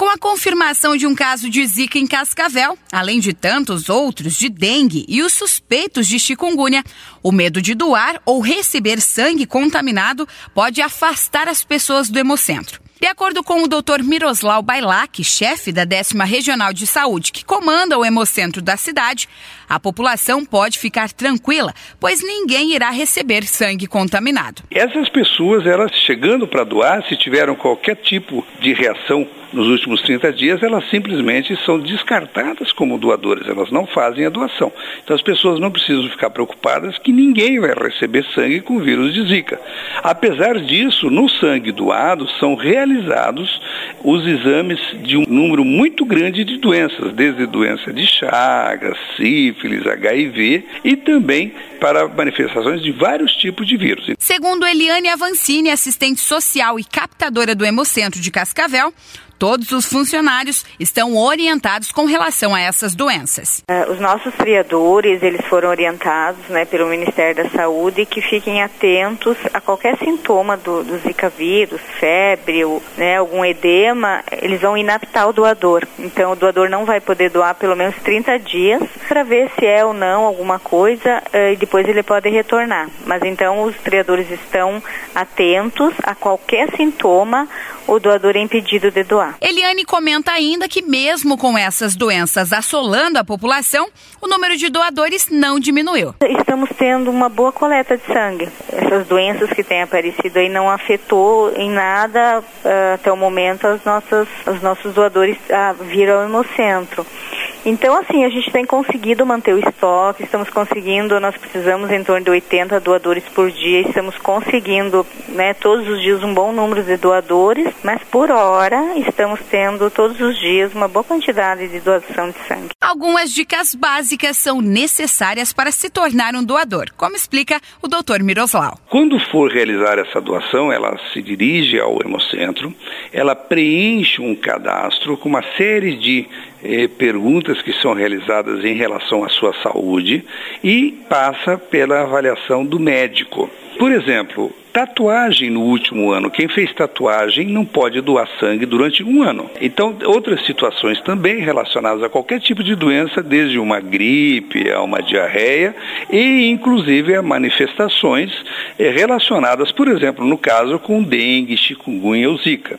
Com a confirmação de um caso de Zika em Cascavel, além de tantos outros de dengue e os suspeitos de chikungunya, o medo de doar ou receber sangue contaminado pode afastar as pessoas do hemocentro. De acordo com o Dr. Miroslav Bailac, chefe da 10 Regional de Saúde, que comanda o hemocentro da cidade, a população pode ficar tranquila, pois ninguém irá receber sangue contaminado. Essas pessoas, elas chegando para doar, se tiveram qualquer tipo de reação nos últimos 30 dias, elas simplesmente são descartadas como doadoras, elas não fazem a doação. Então as pessoas não precisam ficar preocupadas que ninguém vai receber sangue com vírus de Zika. Apesar disso, no sangue doado são realizados os exames de um número muito grande de doenças, desde doença de Chagas, sífilis, HIV e também para manifestações de vários tipos de vírus. Segundo Eliane Avancini, assistente social e captadora do Hemocentro de Cascavel, Todos os funcionários estão orientados com relação a essas doenças. Uh, os nossos criadores, eles foram orientados né, pelo Ministério da Saúde que fiquem atentos a qualquer sintoma do, do Zika vírus, febre, ou, né, algum edema, eles vão inaptar o doador. Então, o doador não vai poder doar pelo menos 30 dias para ver se é ou não alguma coisa uh, e depois ele pode retornar. Mas então, os criadores estão atentos a qualquer sintoma o doador é impedido de doar. Eliane comenta ainda que, mesmo com essas doenças assolando a população, o número de doadores não diminuiu. Estamos tendo uma boa coleta de sangue. Essas doenças que têm aparecido aí não afetou em nada uh, até o momento as nossas, os nossos doadores uh, vir ao hemocentro. Então, assim, a gente tem conseguido manter o estoque, estamos conseguindo, nós precisamos em torno de 80 doadores por dia, estamos conseguindo, né, todos os dias um bom número de doadores, mas por hora estamos tendo todos os dias uma boa quantidade de doação de sangue. Algumas dicas básicas são necessárias para se tornar um doador, como explica o Dr. Miroslau. Quando for realizar essa doação, ela se dirige ao hemocentro, ela preenche um cadastro com uma série de eh, perguntas que são realizadas em relação à sua saúde e passa pela avaliação do médico. Por exemplo, tatuagem no último ano. Quem fez tatuagem não pode doar sangue durante um ano. Então, outras situações também relacionadas a qualquer tipo de doença, desde uma gripe a uma diarreia e, inclusive, a manifestações eh, relacionadas, por exemplo, no caso com dengue, chikungunya ou zika.